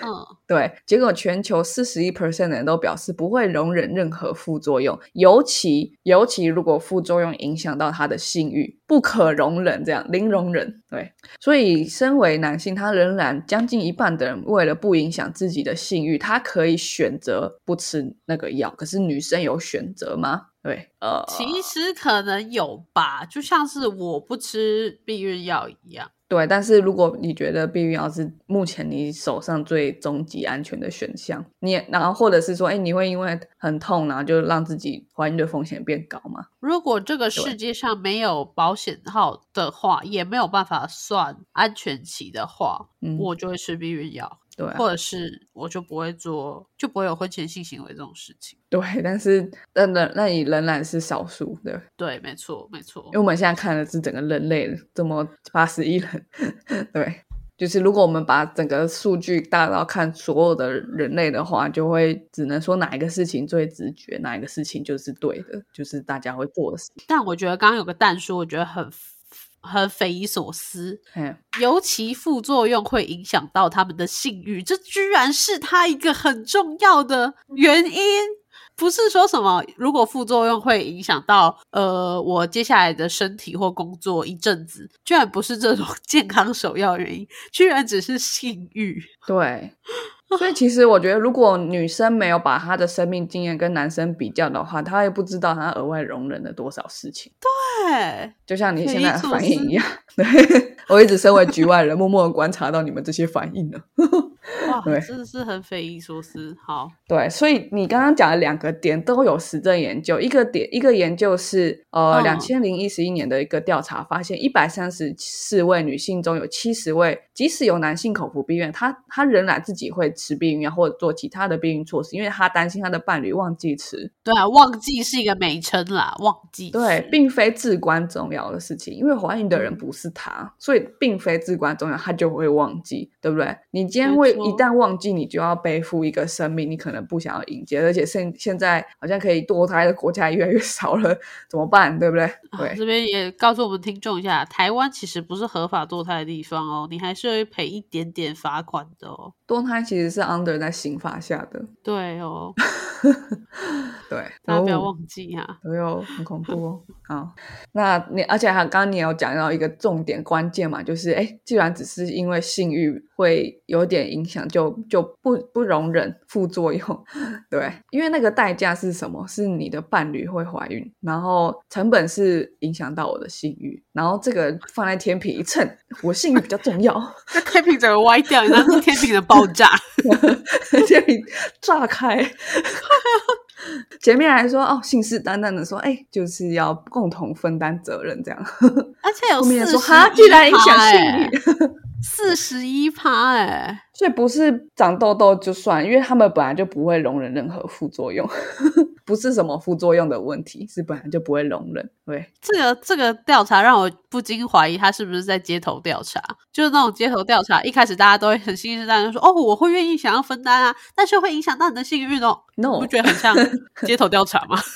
嗯，对，结果全球四十一 percent 的人都表示不会容忍任何副作用，尤其尤其如果副作用影响到他的性欲，不可容忍，这样零容忍。对，所以身为男性，他仍然将近一半的人为了不影响自己的性欲，他可以选择不吃那个药。可是女生有选择吗？对，呃，其实可能有吧，就像是我不吃避孕药一样。对，但是如果你觉得避孕药是目前你手上最终极安全的选项，你也然后或者是说，哎，你会因为很痛，然后就让自己怀孕的风险变高吗？如果这个世界上没有保险套的话，也没有办法算安全期的话，嗯，我就会吃避孕药，对啊、或者是我就不会做，就不会有婚前性行为这种事情。对，但是那那那你仍然是少数，对，对，没错，没错因为。我们现在看的是整个人类这么八十亿人，对。就是如果我们把整个数据大到看所有的人类的话，就会只能说哪一个事情最直觉，哪一个事情就是对的，就是大家会做的事。但我觉得刚刚有个蛋叔，我觉得很很匪夷所思，嗯，尤其副作用会影响到他们的性欲，这居然是他一个很重要的原因。不是说什么如果副作用会影响到呃我接下来的身体或工作一阵子，居然不是这种 健康首要原因，居然只是性欲。对。所以其实我觉得，如果女生没有把她的生命经验跟男生比较的话，她也不知道她额外容忍了多少事情。对，就像你现在的反应一样。对 我一直身为局外人，默默的观察到你们这些反应呢。哇，真的是很匪夷所思。好，对，所以你刚刚讲的两个点都有实证研究。一个点，一个研究是呃，两千零一十一年的一个调查发现，一百三十四位女性中有七十位，即使有男性口服避孕，他他仍然自己会吃避孕药或者做其他的避孕措施，因为他担心他的伴侣忘记吃。对啊，忘记是一个美称啦，忘记对，并非至关重要的事情，因为怀孕的人不是他，所以并非至关重要，他就会忘记，对不对？你今天会。一旦忘记，你就要背负一个生命，你可能不想要迎接，而且现现在好像可以堕胎的国家越来越少了，怎么办？对不对？对，这边也告诉我们听众一下，台湾其实不是合法堕胎的地方哦，你还是会赔一点点罚款的哦。堕胎其实是 under 在刑法下的，对哦，对，大家不要忘记哈，对哦，很恐怖哦。好，那你而且还刚刚你有讲到一个重点关键嘛，就是哎，既然只是因为性欲会有点影响，就就不不容忍副作用，对，因为那个代价是什么？是你的伴侣会怀孕，然后成本是影响到我的性欲，然后这个放在天平一称，我性欲比较重要，那天平整个歪掉，你知道是天平的爆炸，天平炸开。前面还说哦，信誓旦旦的说，哎，就是要共同分担责任这样。而且有后面说哈，居然影响性欲，四十一趴哎，所以不是长痘痘就算，因为他们本来就不会容忍任何副作用。不是什么副作用的问题，是本来就不会容忍。对，这个这个调查让我不禁怀疑，他是不是在街头调查？就是那种街头调查，一开始大家都会很信誓旦旦说：“哦，我会愿意想要分担啊，但是会影响到你的幸运哦。” No，不觉得很像街头调查吗？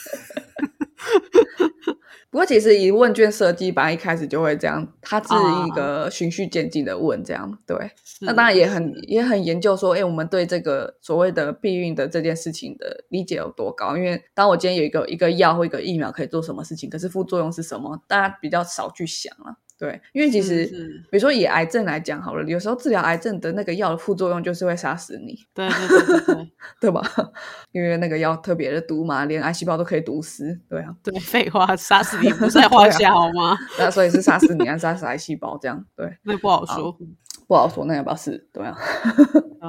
不过，其实以问卷设计，本来一开始就会这样，它是一个循序渐进的问，这样对。那当然也很也很研究说，哎，我们对这个所谓的避孕的这件事情的理解有多高？因为当我今天有一个一个药或一个疫苗可以做什么事情，可是副作用是什么，大家比较少去想了。对，因为其实比如说以癌症来讲好了，有时候治疗癌症的那个药的副作用就是会杀死你，对对对对，对吧？因为那个药特别的毒嘛，连癌细胞都可以毒死，对啊。对，废话，杀死你不在话下 好吗？那所以是杀死你，还是杀死癌细胞？这样对，那不好说。不好说，那要不要试？对啊，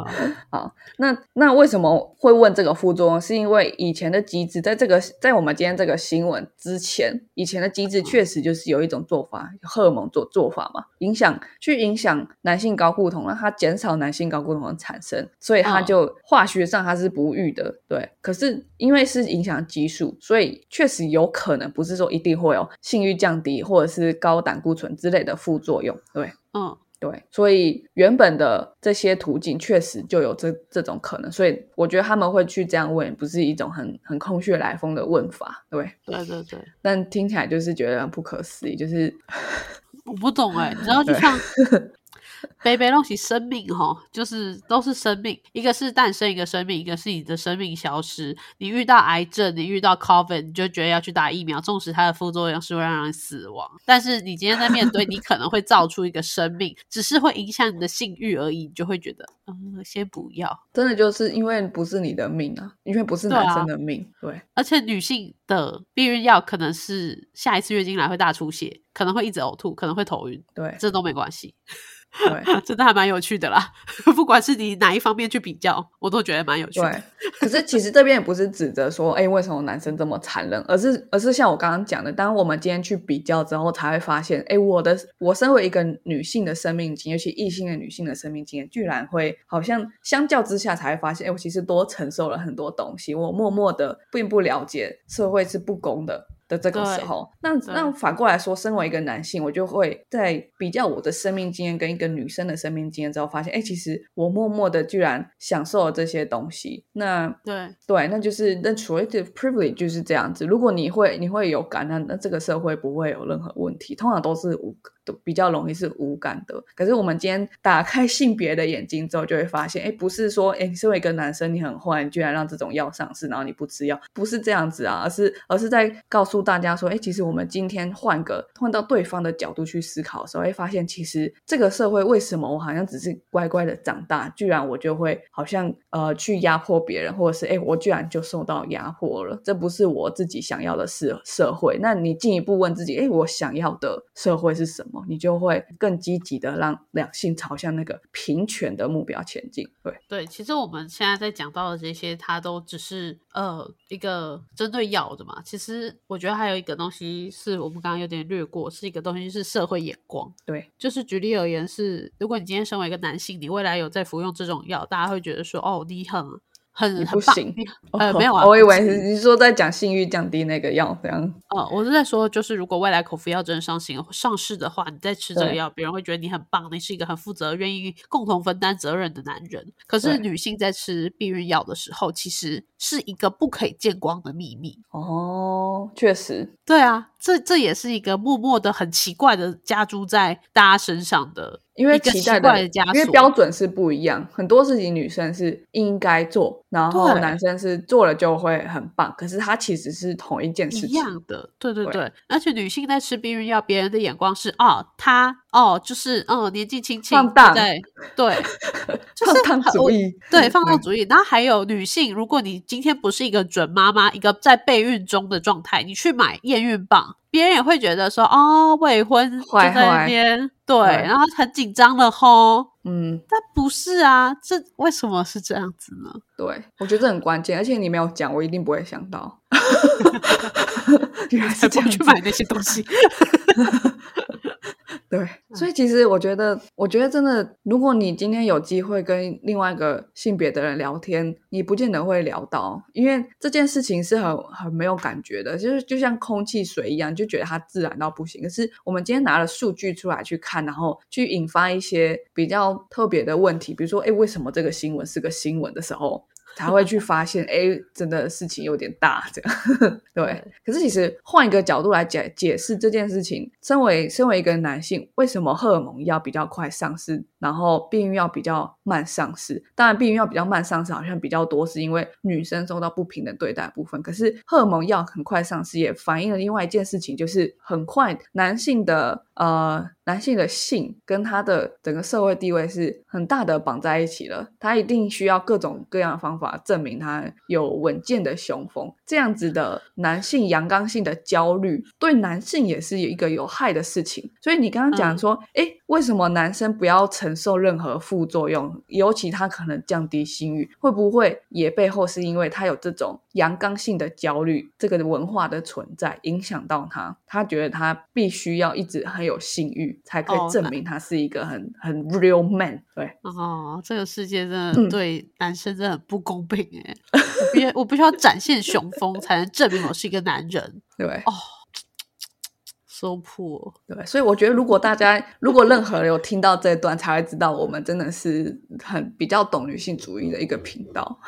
好，那那为什么会问这个副作用？是因为以前的机制，在这个在我们今天这个新闻之前，以前的机制确实就是有一种做法，荷尔蒙做做法嘛，影响去影响男性睾固酮，让它减少男性睾固酮的产生，所以它就化学上它是不育的，对。可是因为是影响激素，所以确实有可能不是说一定会有性欲降低或者是高胆固醇之类的副作用，对，嗯。对，所以原本的这些途径确实就有这这种可能，所以我觉得他们会去这样问，不是一种很很空穴来风的问法，对对对对，但听起来就是觉得不可思议，就是 我不懂哎，你知道就像。杯杯东西生命哈，就是都是生命，一个是诞生一个生命，一个是你的生命消失。你遇到癌症，你遇到 COVID，你就觉得要去打疫苗，纵使它的副作用是会让人死亡。但是你今天在面对，你可能会造出一个生命，只是会影响你的性欲而已，你就会觉得，嗯，先不要。真的就是因为不是你的命啊，因为不是男生的命。对，而且女性的避孕药可能是下一次月经来会大出血，可能会一直呕吐，可能会头晕。对，这都没关系。对，真的还蛮有趣的啦。不管是你哪一方面去比较，我都觉得蛮有趣。对，可是其实这边也不是指责说，哎，为什么男生这么残忍，而是而是像我刚刚讲的，当我们今天去比较之后，才会发现，哎，我的我身为一个女性的生命经验，尤其异性的女性的生命经验，居然会好像相较之下才会发现，哎，我其实多承受了很多东西，我默默的并不了解社会是不公的。的这个时候，那那反过来说，身为一个男性，我就会在比较我的生命经验跟一个女生的生命经验之后，发现，哎，其实我默默的居然享受了这些东西。那对对，那就是那所谓的 privilege 就是这样子。如果你会你会有感，那那这个社会不会有任何问题，通常都是无都比较容易是无感的。可是我们今天打开性别的眼睛之后，就会发现，哎，不是说，哎，你身为一个男生，你很坏，你居然让这种药上市，然后你不吃药，不是这样子啊，而是而是在告诉大家说，哎，其实我们今天换个换到对方的角度去思考的时候，会发现，其实这个社会为什么我好像只是乖乖的长大，居然我就会好像呃去压迫别人，或者是哎，我居然就受到压迫了，这不是我自己想要的社社会。那你进一步问自己，哎，我想要的社会是什么？你就会更积极的让两性朝向那个平权的目标前进。对对，其实我们现在在讲到的这些，它都只是呃一个针对药的嘛。其实我觉得还有一个东西是我们刚刚有点略过，是一个东西是社会眼光。对，就是举例而言，是如果你今天身为一个男性，你未来有在服用这种药，大家会觉得说，哦，你很。很不行，呃，没有啊，我以为是你说在讲性欲降低那个药这样。哦，我是在说，就是如果未来口服药真的上行上市的话，你再吃这个药，别人会觉得你很棒，你是一个很负责、愿意共同分担责任的男人。可是女性在吃避孕药的时候，其实是一个不可以见光的秘密。哦，确实，对啊，这这也是一个默默的很奇怪的加诸在大家身上的。因为奇怪的加，因为标准是不一样，很多事情女生是应该做，然后男生是做了就会很棒。可是它其实是同一件事情，一样的，对对对。而且女性在吃避孕药，别人的眼光是哦，她哦，就是嗯，年纪轻轻，放荡，对对，放荡主义，对放荡主义。然后还有女性，如果你今天不是一个准妈妈，一个在备孕中的状态，你去买验孕棒。别人也会觉得说哦，未婚就在那边对，然后很紧张的吼。嗯，但不是啊，这为什么是这样子呢？对，我觉得这很关键，而且你没有讲，我一定不会想到。原来是不去买那些东西。对，所以其实我觉得，我觉得真的，如果你今天有机会跟另外一个性别的人聊天，你不见得会聊到，因为这件事情是很很没有感觉的，就是就像空气水一样，就觉得它自然到不行。可是我们今天拿了数据出来去看，然后去引发一些比较特别的问题，比如说，哎，为什么这个新闻是个新闻的时候？才会去发现，哎，真的事情有点大，这样 对。可是其实换一个角度来解解释这件事情，身为身为一个男性，为什么荷尔蒙要比较快上市，然后避孕药比较慢上市？当然，避孕药比较慢上市，好像比较多是因为女生受到不平等对待部分。可是荷尔蒙药很快上市，也反映了另外一件事情，就是很快男性的呃。男性的性跟他的整个社会地位是很大的绑在一起了，他一定需要各种各样的方法证明他有稳健的雄风。这样子的男性阳刚性的焦虑，对男性也是一个有害的事情。所以你刚刚讲说，哎，为什么男生不要承受任何副作用？尤其他可能降低性欲，会不会也背后是因为他有这种阳刚性的焦虑，这个文化的存在影响到他？他觉得他必须要一直很有性欲。才可以证明他是一个很很 real man。对哦，这个世界真的对男生真的很不公平哎！我必我必须要展现雄风，才能证明我是一个男人。对哦，so poor。对，所以我觉得，如果大家如果任何人有听到这段，才会知道我们真的是很比较懂女性主义的一个频道。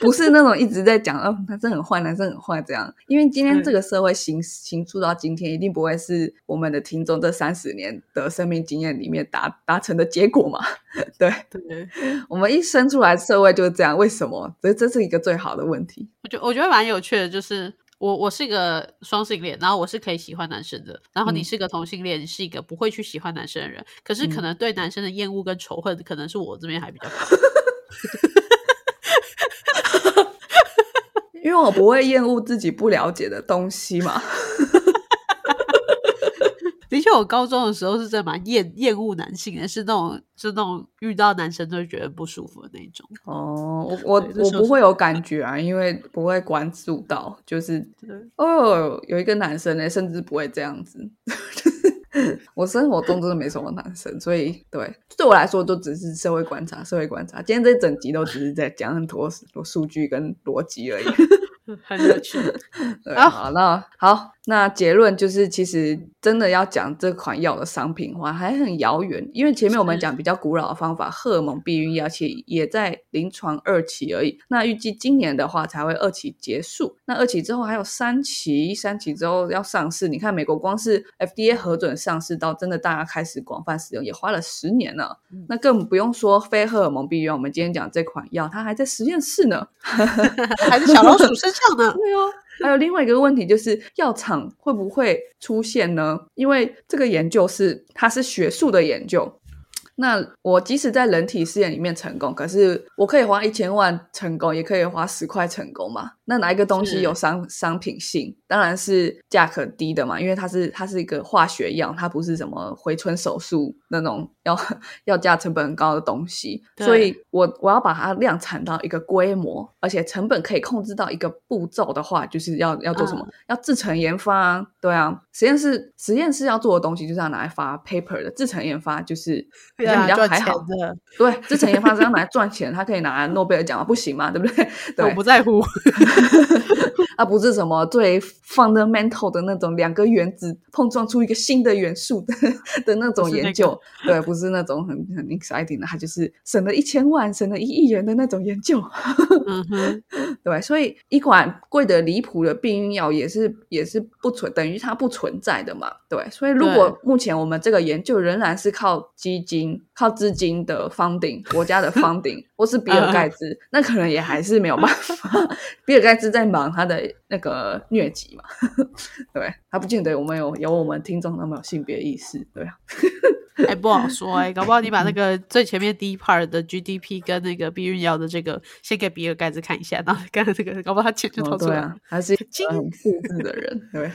不是那种一直在讲，哦，男生很坏，男生很坏这样。因为今天这个社会行行出到今天，一定不会是我们的听众这三十年的生命经验里面达达成的结果嘛？对对，我们一生出来社会就是这样，为什么？这这是一个最好的问题。我觉我觉得蛮有趣的，就是我我是一个双性恋，然后我是可以喜欢男生的，然后你是个同性恋，是一个不会去喜欢男生的人，可是可能对男生的厌恶跟仇恨，可能是我这边还比较。因为我不会厌恶自己不了解的东西嘛。的确，我高中的时候是真蛮厌厌恶男性的，是那种是那种遇到男生都会觉得不舒服的那种。哦，我我我不会有感觉啊，因为不会关注到，就是 哦，有一个男生呢，甚至不会这样子。我生活中真的没什么男生，所以对对我来说都只是社会观察，社会观察。今天这整集都只是在讲很多多数据跟逻辑而已。很有趣。对，好好，那好，那结论就是，其实真的要讲这款药的商品化还很遥远，因为前面我们讲比较古老的方法，荷尔蒙避孕药其实也在临床二期而已。那预计今年的话才会二期结束，那二期之后还有三期，三期之后要上市。你看美国光是 FDA 核准上市到真的大家开始广泛使用，也花了十年了。嗯那更不用说非荷尔蒙避孕药，我们今天讲这款药，它还在实验室呢。还是小老鼠身上呢？对哦，还有另外一个问题就是药厂会不会出现呢？因为这个研究是它是学术的研究。那我即使在人体试验里面成功，可是我可以花一千万成功，也可以花十块成功嘛？那哪一个东西有商商品性？当然是价格低的嘛，因为它是它是一个化学药，它不是什么回春手术那种要 要价成本很高的东西，所以我我要把它量产到一个规模，而且成本可以控制到一个步骤的话，就是要要做什么？要制成研发啊，对啊，实验室实验室要做的东西就是要拿来发 paper 的，制成研发就是 比较比较还好。的，对，制成研发是要拿来赚钱，他可以拿诺贝尔奖啊？不行嘛，对不对？我，不在乎。它不是什么最 fundamental 的那种两个原子碰撞出一个新的元素的 的那种研究，对，不是那种很很 exciting 的，它就是省了一千万、省了一亿元的那种研究。嗯 哼，对，所以一款贵的离谱的避孕药也是也是不存，等于它不存在的嘛。对，所以如果目前我们这个研究仍然是靠基金、靠资金的 funding，国家的 funding，或是比尔盖茨，那可能也还是没有办法。比尔盖茨在忙他的那个疟疾嘛，对他不见得我们有有我们听众那么有性别意识，对啊。哎，不好说哎、搞不好你把那个最前面第一 part 的 GDP 跟那个避孕药的这个先给比尔盖茨看一下，然后看这个，搞不好他钱就哦掏出来了。他是金很复制的人，对。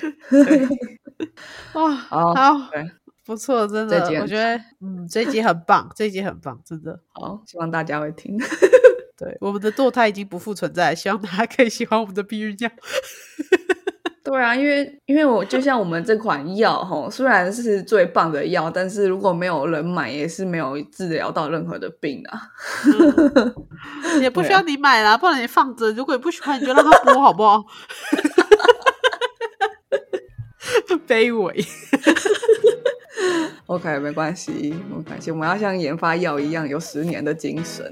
哇，好好，对，不错，真的我觉得嗯，这一集很棒，这一集很棒，真的。好，希望大家会听。对，我们的堕胎已经不复存在，希望大家可以喜欢我们的避孕药。对啊，因为因为我就像我们这款药哈，虽然是最棒的药，但是如果没有人买，也是没有治疗到任何的病啊。也不需要你买啦，不然你放着。如果你不喜欢，你就让它播，好不好？卑微。OK，没关系，没关系，我们要像研发药一样有十年的精神。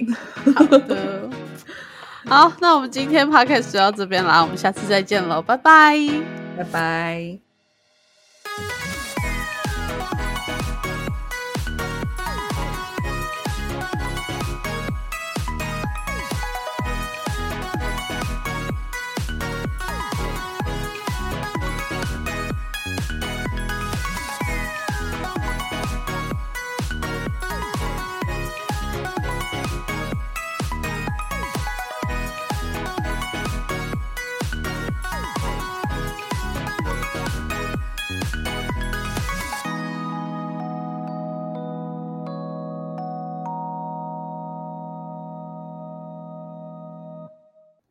好的，好，那我们今天 podcast 就到这边啦，我们下次再见喽，拜拜。拜拜。